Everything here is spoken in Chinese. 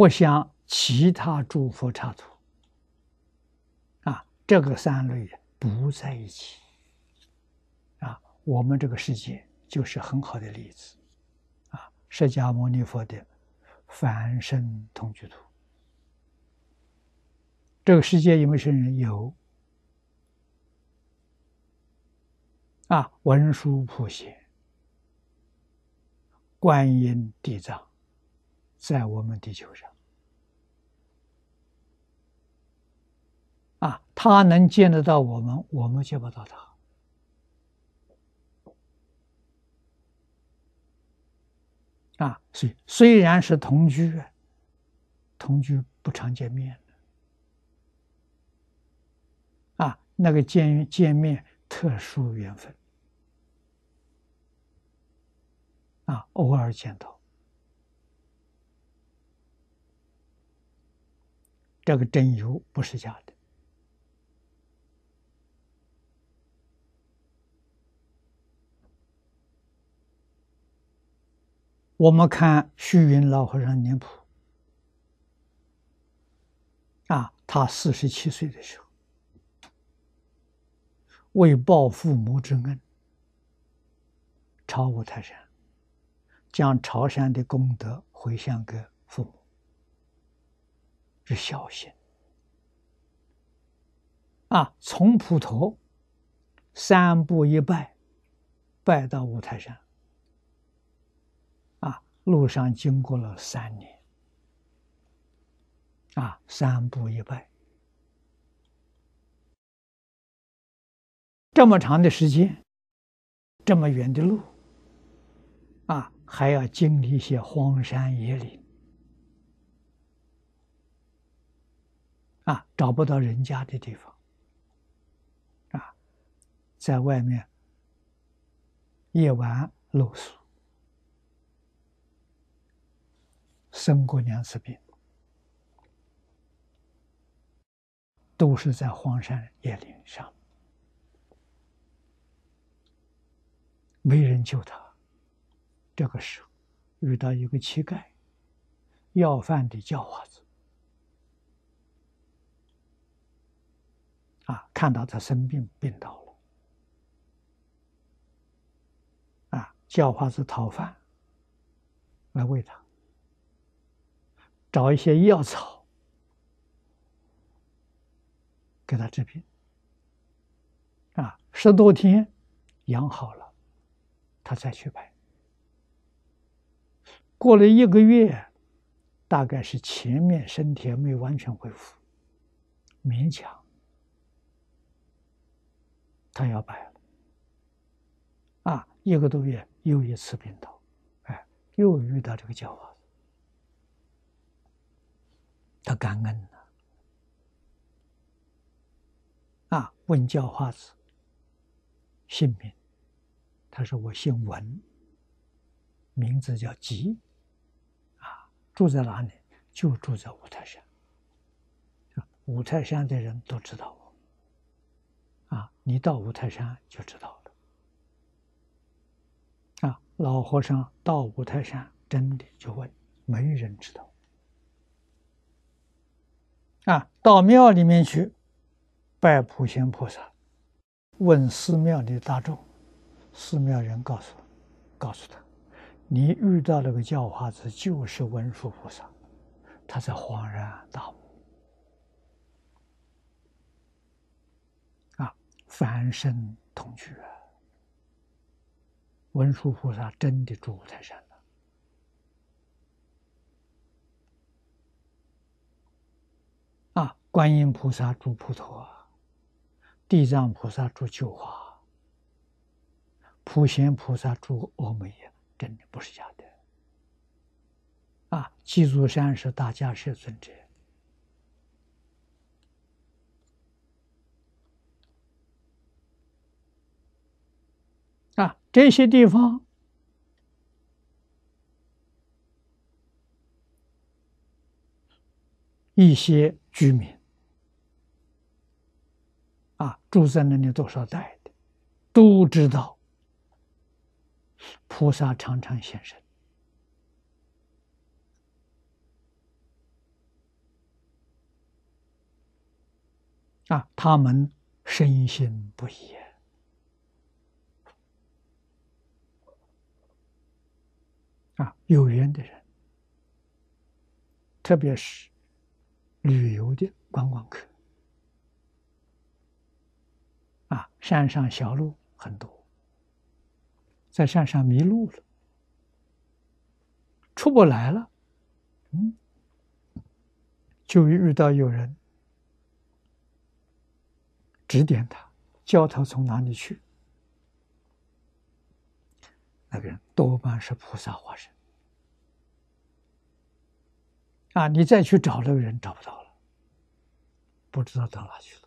不像其他诸佛刹土，啊，这个三类不在一起，啊，我们这个世界就是很好的例子，啊，释迦牟尼佛的凡身同居土，这个世界有没有圣人？有，啊，文殊普贤、观音、地藏。在我们地球上，啊，他能见得到我们，我们见不到他。啊，所以虽然是同居，同居不常见面啊，那个见见面特殊缘分，啊，偶尔见到。这个真有不是假的。我们看虚云老和尚年谱，啊，他四十七岁的时候，为报父母之恩，朝五台山，将朝山的功德回向给父母。是孝心啊！从普陀三步一拜，拜到五台山，路上经过了三年。啊，三步一拜，这么长的时间，这么远的路啊，还要经历一些荒山野岭。啊，找不到人家的地方，啊，在外面夜晚露宿，生过两次病，都是在荒山野岭上，没人救他。这个时候遇到一个乞丐，要饭的叫花子。啊，看到他生病病倒了，啊，叫花子讨饭来喂他，找一些药草给他治病，啊，十多天养好了，他再去拜。过了一个月，大概是前面身体还没完全恢复，勉强。他要拜了，啊，一个多月又一次病倒，哎，又遇到这个教化，他感恩了，啊，问教化子姓名，他说我姓文，名字叫吉，啊，住在哪里？就住在五台山，五台山的人都知道我。啊，你到五台山就知道了。啊，老和尚到五台山，真的就问，没人知道。啊，到庙里面去拜普贤菩萨，问寺庙的大众，寺庙人告诉，告诉他，你遇到那个叫花子就是文殊菩萨，他才恍然大悟。啊凡身同居啊！文殊菩萨真的住五台山了啊！观音菩萨住普陀，地藏菩萨住九华，普贤菩萨住阿弥呀，真的不是假的啊！基督山是大家是尊者。啊，这些地方一些居民啊，住在那里多少代的，都知道菩萨常常现身。啊，他们深信不疑。啊，有缘的人，特别是旅游的观光客，山上小路很多，在山上迷路了，出不来了，嗯，就遇到有人指点他，教他从哪里去。那个人多半是菩萨化身啊！你再去找那个人，找不到了，不知道到哪去了。